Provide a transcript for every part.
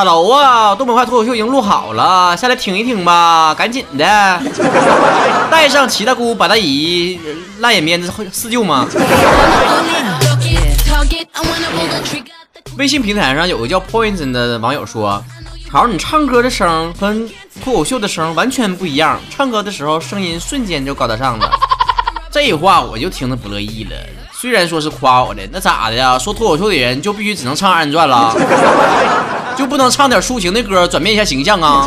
，Hello 啊，东北话脱口秀已经录好了，下来听一听吧，赶紧的。带上七大姑八大姨，烂眼面子四舅吗？微信平台上有个叫 Poison 的网友说：“好，你唱歌的声跟脱口秀的声完全不一样，唱歌的时候声音瞬间就高大上了。”这话我就听得不乐意了。虽然说是夸我的，那咋的呀？说脱口秀的人就必须只能唱二人转了，就不能唱点抒情的歌转变一下形象啊？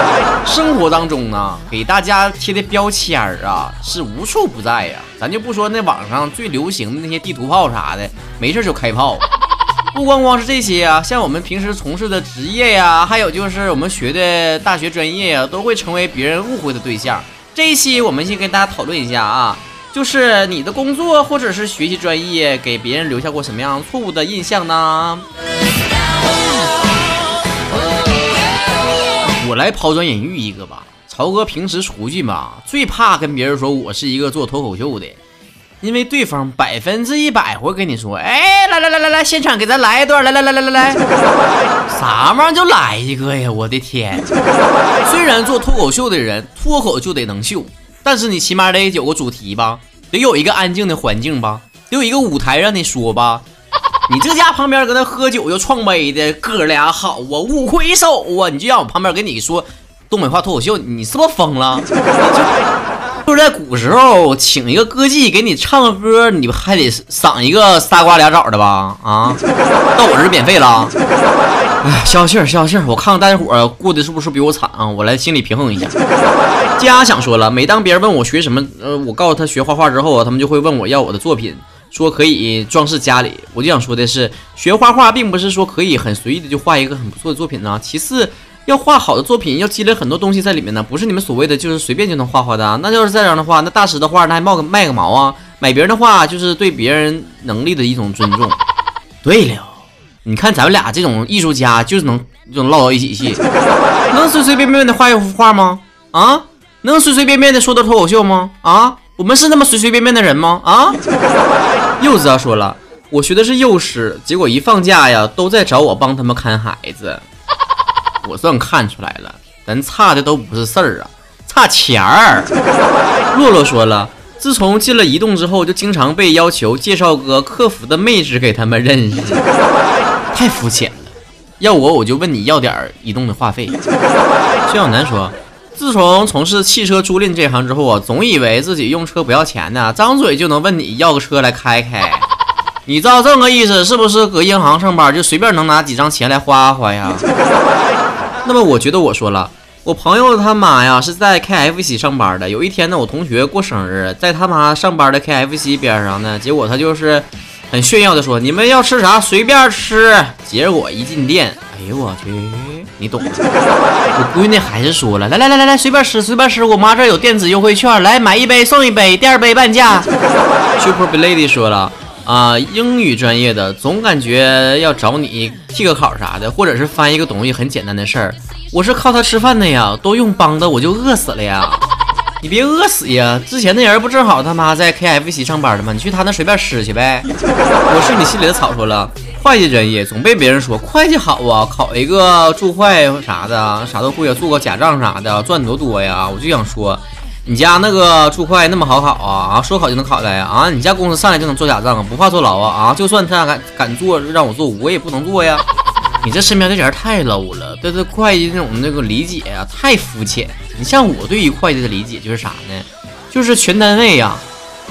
生活当中呢，给大家贴的标签儿啊是无处不在呀。咱就不说那网上最流行的那些地图炮啥的，没事就开炮。不光光是这些啊，像我们平时从事的职业呀，还有就是我们学的大学专业呀，都会成为别人误会的对象。这一期我们先跟大家讨论一下啊。就是你的工作或者是学习专业给别人留下过什么样错误的印象呢？我来抛砖引玉一个吧。曹哥平时出去嘛，最怕跟别人说我是一个做脱口秀的，因为对方百分之一百会跟你说：“哎，来来来来来，现场给咱来一段，来来来来来来，啥玩意儿就来一个呀！我的天！虽然做脱口秀的人脱口就得能秀。”但是你起码得有个主题吧，得有一个安静的环境吧，得有一个舞台让你说吧。你这家旁边搁那喝酒又创杯的哥俩好啊，五魁首啊，你就让我旁边跟你说东北话脱口秀，你是不是疯了？就是在古时候，请一个歌妓给你唱个歌，你还得赏一个仨瓜俩枣的吧？啊，到我这免费了。哎，消消气儿，消消气儿！我看看大家伙儿过得是不是比我惨啊？我来心理平衡一下。家想说了，每当别人问我学什么，呃，我告诉他学画画之后啊，他们就会问我要我的作品，说可以装饰家里。我就想说的是，学画画并不是说可以很随意的就画一个很不错的作品呢。其次，要画好的作品要积累很多东西在里面呢，不是你们所谓的就是随便就能画画的。那要是这样的话，那大师的画那还冒个卖个毛啊？买别人的画就是对别人能力的一种尊重。对了。你看咱们俩这种艺术家，就是能就能唠到一起去，能随随便便的画一幅画吗？啊，能随随便便的说到脱口秀吗？啊，我们是那么随随便便的人吗？啊，柚子啊说了，我学的是幼师，结果一放假呀，都在找我帮他们看孩子。我算看出来了，咱差的都不是事儿啊，差钱儿。洛洛说了，自从进了移动之后，就经常被要求介绍个客服的妹纸给他们认识。太肤浅了，要我我就问你要点移动的话费。薛小楠说，自从从事汽车租赁这行之后啊，总以为自己用车不要钱呢，张嘴就能问你要个车来开开。你照这个意思是不是？搁银行上班就随便能拿几张钱来花花呀？那么我觉得我说了，我朋友他妈呀是在 KFC 上班的。有一天呢，我同学过生日，在他妈上班的 KFC 边上呢，结果他就是。很炫耀的说：“你们要吃啥随便吃。”结果一进店，哎呦我去，你懂。我闺女还是说了：“来来来来来，随便吃随便吃。”我妈这有电子优惠券，来买一杯送一杯，第二杯半价。Super Lady 说了：“啊，英语专业的总感觉要找你替个考啥的，或者是翻一个东西很简单的事儿。我是靠它吃饭的呀，都用帮的我就饿死了呀。”你别饿死呀！之前那人不正好他妈在 KFC 上班的吗？你去他那随便吃去呗。我是你心里的草，说了，会计专业总被别人说会计好啊，考一个注会啥的，啥都会啊，做个假账啥的，赚多多呀。我就想说，你家那个注会那么好考啊？啊，说考就能考来呀？啊，你家公司上来就能做假账，不怕坐牢啊？啊，就算他敢敢做让我做，我也不能做呀。你这身边这人太 low 了，对对会计那种那个理解呀，太肤浅。你像我对于会计的理解就是啥呢？就是全单位呀，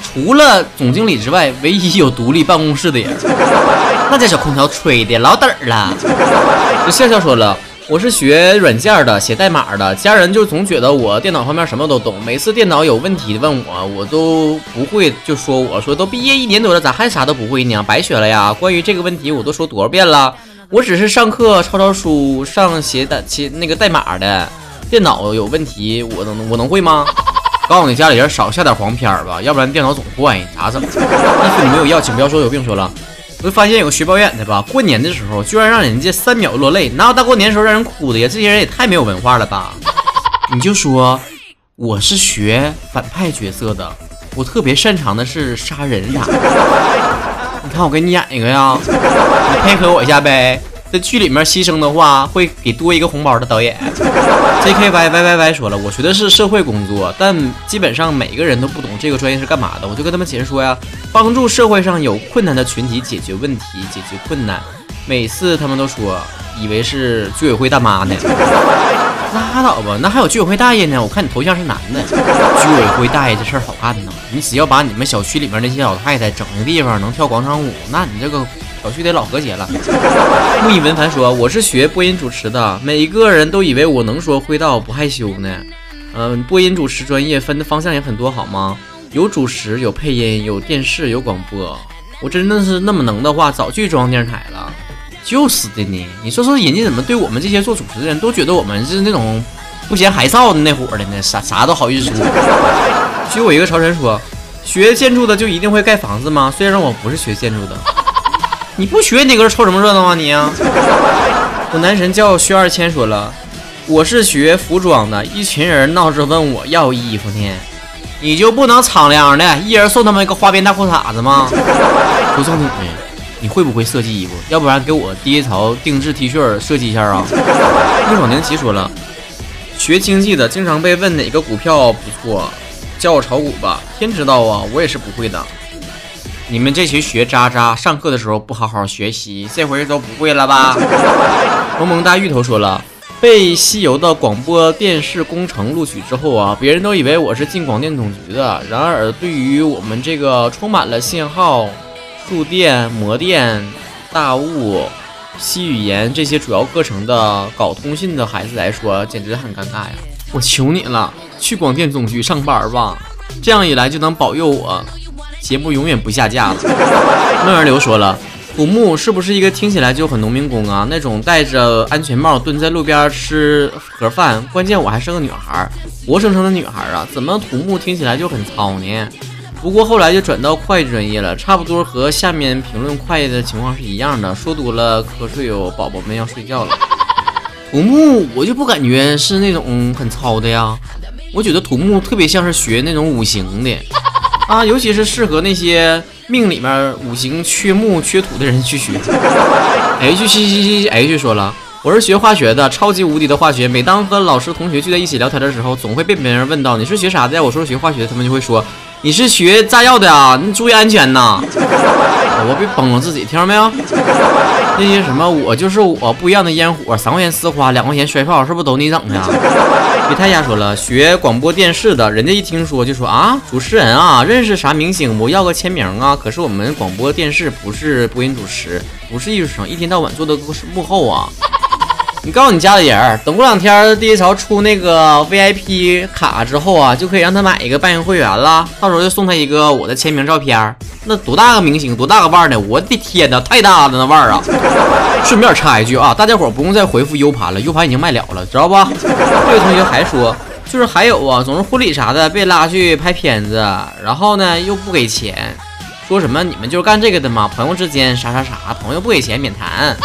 除了总经理之外，唯一有独立办公室的人。那家小空调吹的老嘚儿了。这笑笑说了，我是学软件的，写代码的，家人就总觉得我电脑方面什么都懂，每次电脑有问题问我，我都不会，就说我说都毕业一年多了，咋还啥都不会呢？白学了呀！关于这个问题，我都说多少遍了。我只是上课抄抄书，上写代写那个代码的，电脑有问题，我能我能会吗？告诉你家里人少下点黄片吧，要不然电脑总坏，咋整？衣服你没有要，请不要说有病。说了，我就发现有个学表演的吧，过年的时候居然让人家三秒落泪，哪有大过年时候让人哭的呀？这些人也太没有文化了吧？你就说我是学反派角色的，我特别擅长的是杀人啥。你看我给你演一个呀，你配合我一下呗。在剧里面牺牲的话，会给多一个红包的导演。J K Y Y Y Y 说了，我学的是社会工作，但基本上每个人都不懂这个专业是干嘛的。我就跟他们解释说呀，帮助社会上有困难的群体解决问题、解决困难。每次他们都说，以为是居委会大妈呢。拉倒吧，那还有居委会大爷呢。我看你头像是男的，居委会大爷这事儿好干呢。你只要把你们小区里面那些老太太整个地方能跳广场舞，那你这个。小区得老和谐了。木易文凡说：“我是学播音主持的，每一个人都以为我能说会道不害羞呢。嗯，播音主持专业分的方向也很多，好吗？有主持，有配音，有电视，有广播。我真的是那么能的话，早去中央电视台了。就是的呢。你说说，人家怎么对我们这些做主持的人都觉得我们是那种不嫌害臊的那伙的呢？啥啥都好意思说。许我一个朝臣说，学建筑的就一定会盖房子吗？虽然我不是学建筑的。”你不学你搁这凑什么热闹啊你？我男神叫薛二千说了，我是学服装的，一群人闹着问我要衣服呢，你就不能敞亮的，一人送他们一个花边大裤衩子吗？说正经的，你会不会设计衣服？要不然给我第一潮定制 T 恤设计一下啊？宁爽宁奇说了，学经济的经常被问哪个股票不错，教我炒股吧。天知道啊，我也是不会的。你们这群学渣渣，上课的时候不好好学习，这回都不会了吧？萌萌大芋头说了，被西游的广播电视工程录取之后啊，别人都以为我是进广电总局的。然而，对于我们这个充满了信号、触电、模电、大物、西语言这些主要课程的搞通信的孩子来说，简直很尴尬呀！我求你了，去广电总局上班吧，这样一来就能保佑我。节目永远不下架了。梦儿流说了，土木是不是一个听起来就很农民工啊？那种戴着安全帽蹲在路边吃盒饭，关键我还是个女孩，活生生的女孩啊，怎么土木听起来就很糙呢？不过后来就转到会计专业了，差不多和下面评论会计的情况是一样的。说多了瞌睡哟，宝宝们要睡觉了。土木我就不感觉是那种很糙的呀，我觉得土木特别像是学那种五行的。啊，尤其是适合那些命里面五行缺木缺土的人去学。H 七七七 H 说了，我是学化学的，超级无敌的化学。每当和老师同学聚在一起聊天的时候，总会被别人问到你是学啥的？我说学化学，他们就会说你是学炸药的啊，你注意安全呐。我别崩了自己，听着没有？那些什么我就是我不一样的烟火，三块钱丝花，两块钱摔炮，是不是都你整的？别太瞎说了，学广播电视的，人家一听说就说啊，主持人啊，认识啥明星不？要个签名啊！可是我们广播电视不是播音主持，不是艺术生，一天到晚做的都是幕后啊。你告诉你家里人，等过两天第一潮出那个 VIP 卡之后啊，就可以让他买一个办营会员了，到时候就送他一个我的签名照片。那多大个明星，多大个腕儿呢？我的天哪，太大了那腕儿啊！顺便插一句啊，大家伙不用再回复 U 盘了，U 盘已经卖了了，知道吧？这位同学还说，就是还有啊，总是婚礼啥的被拉去拍片子，然后呢又不给钱，说什么你们就是干这个的吗？朋友之间啥啥啥，朋友不给钱免谈。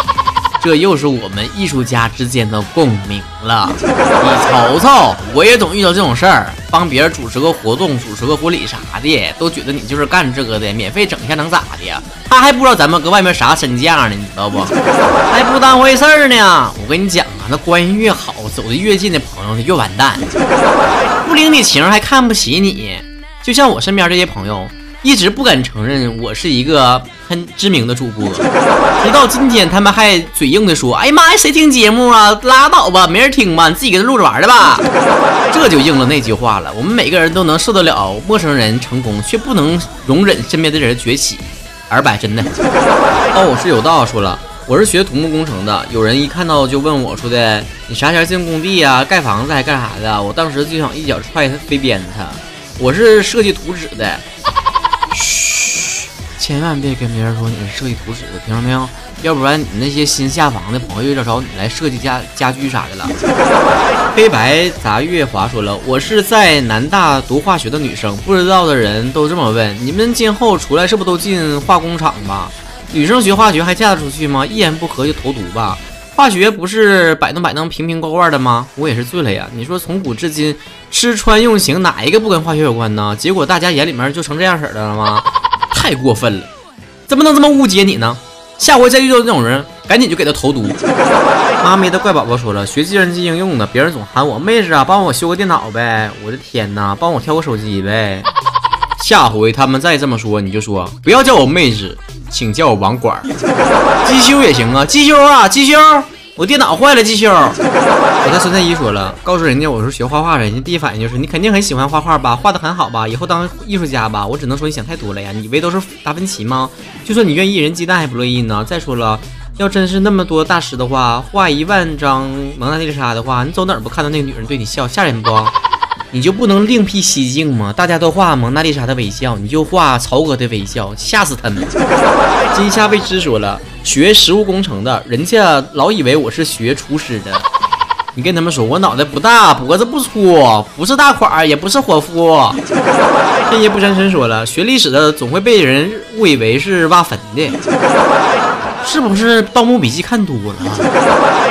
这又是我们艺术家之间的共鸣了。你瞅瞅，我也总遇到这种事儿，帮别人主持个活动、主持个婚礼啥的，都觉得你就是干这个的，免费整一下能咋的？他还不知道咱们搁外面啥身价呢，你知道不？还不当回事儿呢。我跟你讲啊，那关系越好、走的越近的朋友，他越完蛋。不领你情还看不起你，就像我身边这些朋友。一直不敢承认我是一个很知名的主播，直到今天他们还嘴硬的说：“哎呀妈呀，谁听节目啊？拉倒吧，没人听吧？你自己给他录着玩的吧。”这就应了那句话了：我们每个人都能受得了陌生人成功，却不能容忍身边的人崛起。二百真的。哦，我是有道说了，我是学土木工程的，有人一看到就问我说的：“你啥前进工地呀？盖房子还干啥的？”我当时就想一脚踹飞鞭子他。我是设计图纸的。千万别跟别人说你是设计图纸的，听着没有？要不然你那些新下房的朋友又找你来设计家家具啥的了。黑白杂月华说了，我是在南大读化学的女生，不知道的人都这么问，你们今后出来是不是都进化工厂吧？女生学化学还嫁得出去吗？一言不合就投毒吧？化学不是摆弄摆弄瓶瓶罐罐的吗？我也是醉了呀！你说从古至今吃穿用行哪一个不跟化学有关呢？结果大家眼里面就成这样式的了吗？太过分了！怎么能这么误解你呢？下回再遇到这种人，赶紧就给他投毒。妈咪的怪宝宝说了，学计算机应用的，别人总喊我妹子啊，帮我修个电脑呗。我的天哪，帮我挑个手机呗。下回他们再这么说，你就说不要叫我妹子，请叫我网管。机修也行啊，机修啊，机修。我电脑坏了，继续。我在孙太医说了，告诉人家我是学画画的，人家第一反应就是你肯定很喜欢画画吧，画的很好吧，以后当艺术家吧。我只能说你想太多了呀，你以为都是达芬奇吗？就算你愿意，人鸡蛋还不乐意呢。再说了，要真是那么多大师的话，画一万张蒙娜丽莎的话，你走哪儿不看到那个女人对你笑，吓人不？你就不能另辟蹊径吗？大家都画蒙娜丽莎的微笑，你就画曹哥的微笑，吓死他们！金夏未知说了，学食物工程的，人家老以为我是学厨师的。你跟他们说，我脑袋不大，脖子不粗，不是大款，也不是伙夫。天爷不沾身说了，学历史的总会被人误以为是挖坟的，是不是？《盗墓笔记》看多了。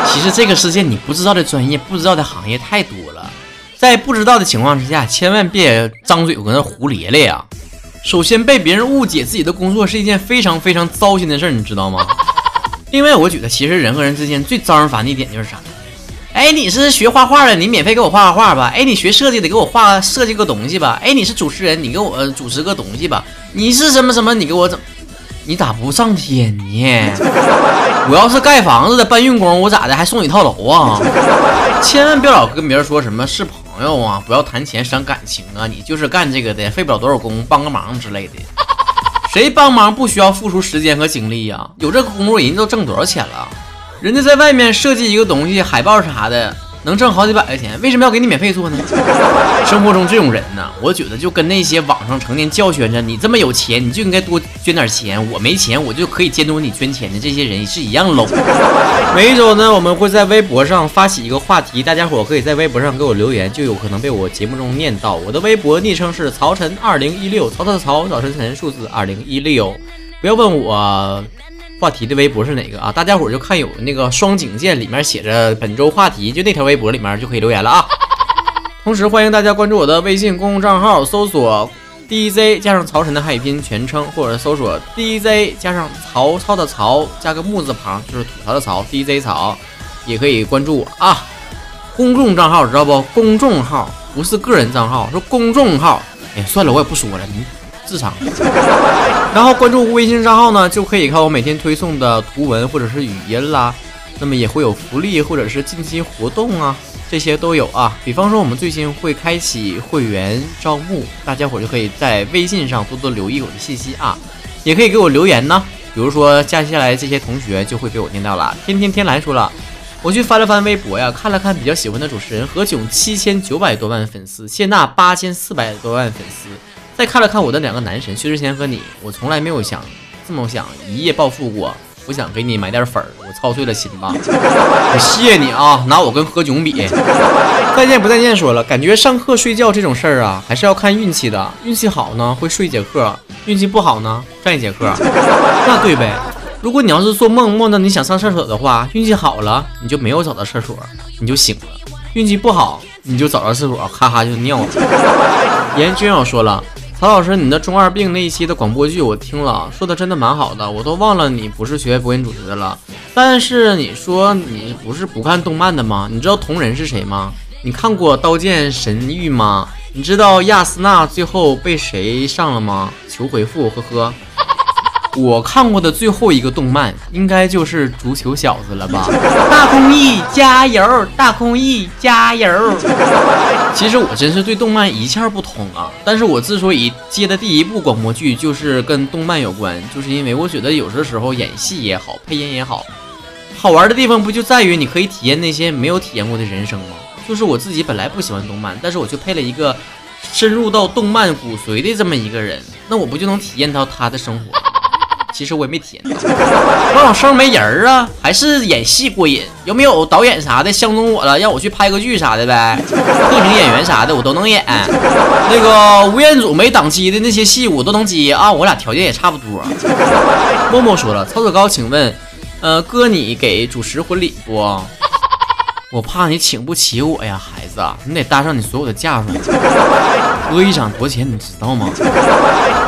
其实这个世界你不知道的专业、不知道的行业太多了。在不知道的情况之下，千万别张嘴搁那胡咧咧呀！首先，被别人误解自己的工作是一件非常非常糟心的事儿，你知道吗？另外，我觉得其实人和人之间最招人烦的一点就是啥？哎，你是学画画的，你免费给我画画画吧？哎，你学设计的，给我画设计个东西吧？哎，你是主持人，你给我主持个东西吧？你是什么什么？你给我怎？你咋不上天呢？我要是盖房子的搬运工，我咋的还送你套楼啊？千万别老跟别人说什么是朋。朋友啊，不要谈钱伤感情啊！你就是干这个的，费不了多少工，帮个忙之类的。谁帮忙不需要付出时间和精力呀？有这个工作，人家都挣多少钱了？人家在外面设计一个东西，海报啥的。能挣好几百块钱，为什么要给你免费做呢？生活中这种人呢，我觉得就跟那些网上成天叫宣着你这么有钱，你就应该多捐点钱。我没钱，我就可以监督你捐钱的这些人是一样 low。每一周呢，我们会在微博上发起一个话题，大家伙可以在微博上给我留言，就有可能被我节目中念到。我的微博昵称是曹晨二零一六，曹操的曹，早晨晨，数字二零一六。不要问我。话题的微博是哪个啊？大家伙就看有那个双井键，里面写着本周话题，就那条微博里面就可以留言了啊。同时欢迎大家关注我的微信公众账号，搜索 DJ 加上曹晨的汉语拼音全称，或者搜索 DJ 加上曹操的曹加个木字旁，就是吐槽的曹 DJ 曹也可以关注我啊。公众账号知道不？公众号不是个人账号，是公众号。哎，算了，我也不说了，你。智商，然后关注微信账号呢，就可以看我每天推送的图文或者是语音啦。那么也会有福利或者是近期活动啊，这些都有啊。比方说我们最近会开启会员招募，大家伙就可以在微信上多多留意我的信息啊，也可以给我留言呢。比如说接下来这些同学就会被我念到了。天天天来说了，我去翻了翻微博呀，看了看比较喜欢的主持人何炅七千九百多万粉丝，谢娜八千四百多万粉丝。再看了看我的两个男神薛之谦和你，我从来没有想这么想一夜暴富过。我想给你买点粉儿，我操碎了心吧。我谢你啊，拿我跟何炅比。再见不再见，说了，感觉上课睡觉这种事儿啊，还是要看运气的。运气好呢，会睡一节课；运气不好呢，占一节课。那对呗。如果你要是做梦梦到你想上厕所的话，运气好了，你就没有找到厕所，你就醒了；运气不好，你就找到厕所，咔咔就尿了。严君要说了。曹老师，你的中二病那一期的广播剧我听了，说的真的蛮好的，我都忘了你不是学播音主持的了。但是你说你不是不看动漫的吗？你知道同人是谁吗？你看过《刀剑神域》吗？你知道亚斯娜最后被谁上了吗？求回复，呵呵。我看过的最后一个动漫，应该就是足球小子了吧？大空翼加油！大空翼加油！其实我真是对动漫一窍不通啊！但是我之所以接的第一部广播剧就是跟动漫有关，就是因为我觉得有的时候演戏也好，配音也好，好玩的地方不就在于你可以体验那些没有体验过的人生吗？就是我自己本来不喜欢动漫，但是我就配了一个深入到动漫骨髓的这么一个人，那我不就能体验到他的生活？其实我也没体验，我老声没人儿啊，还是演戏过瘾。有没有导演啥的相中我了，让我去拍个剧啥的呗？特型演员啥的我都能演。那个吴彦祖没档期的那些戏我都能接啊，我俩条件也差不多。默默说了，曹子高，请问，呃，哥你给主持婚礼不？我怕你请不起我呀，孩你得搭上你所有的嫁妆。哥一场多少钱，你知道吗？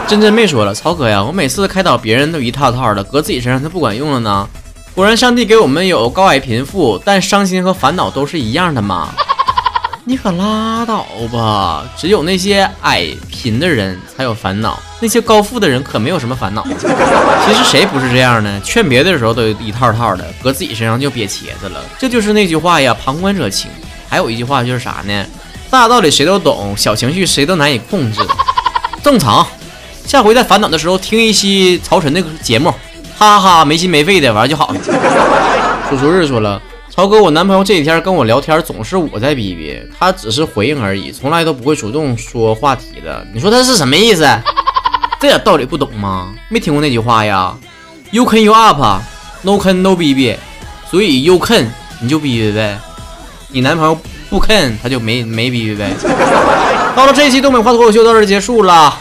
真真妹说了，曹哥呀，我每次开导别人都一套套的，搁自己身上就不管用了呢。果然，上帝给我们有高矮贫富，但伤心和烦恼都是一样的吗？你可拉倒吧！只有那些矮贫的人才有烦恼，那些高富的人可没有什么烦恼。其实谁不是这样呢？劝别的时候都一套套的，搁自己身上就瘪茄子了。这就是那句话呀，旁观者清。还有一句话就是啥呢？大道理谁都懂，小情绪谁都难以控制。正常。下回在烦恼的时候听一期曹晨的节目，哈哈，没心没肺的玩就好了。叔叔日说了。曹哥，我男朋友这几天跟我聊天，总是我在逼逼，他只是回应而已，从来都不会主动说话题的。你说他是什么意思？这点道理不懂吗？没听过那句话呀？You can you up，no can no 逼逼，所以 you can 你就逼逼呗，你男朋友不 can 他就没没逼逼呗。到了这一期东北话脱口秀到这结束了。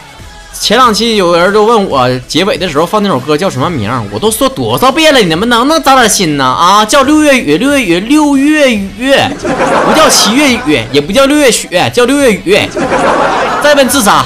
前两期有人就问我结尾的时候放那首歌叫什么名，我都说多少遍了，你们能不能长点心呢？啊，叫六月雨，六月雨，六月雨，不叫七月雨，也不叫六月雪，叫六月雨。再问自杀。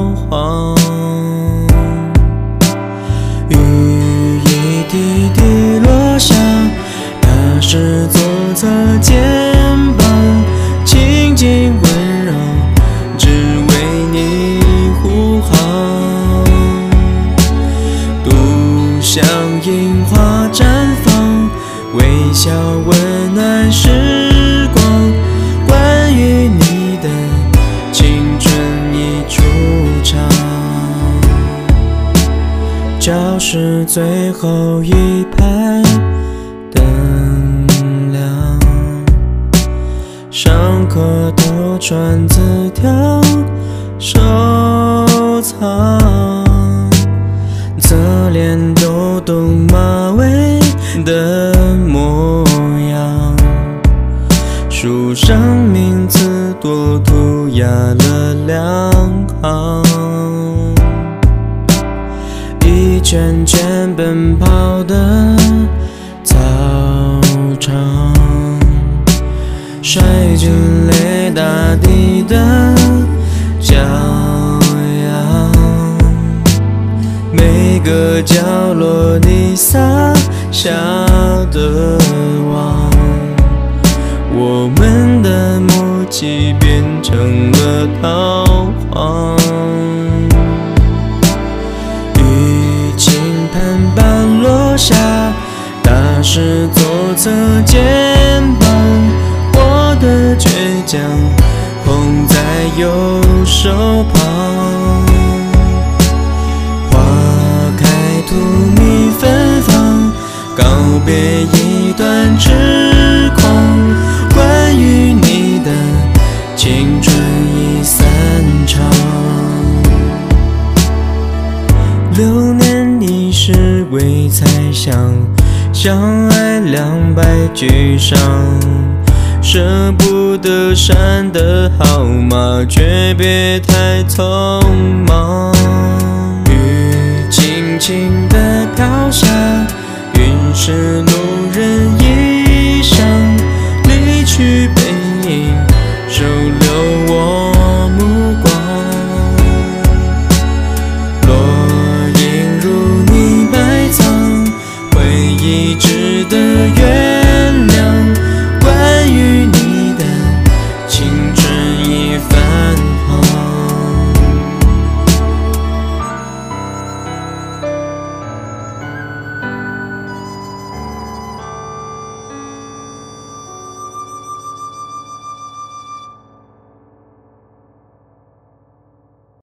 最后一跑的操场。摔进了大地的骄阳，每个角落你洒下的网，我们的默契变成了逃是左侧肩膀。我的倔强捧在右手旁，花开荼蘼芬芳，告别一段痴的删的号码，诀别太匆忙。雨轻轻的飘下，云是路。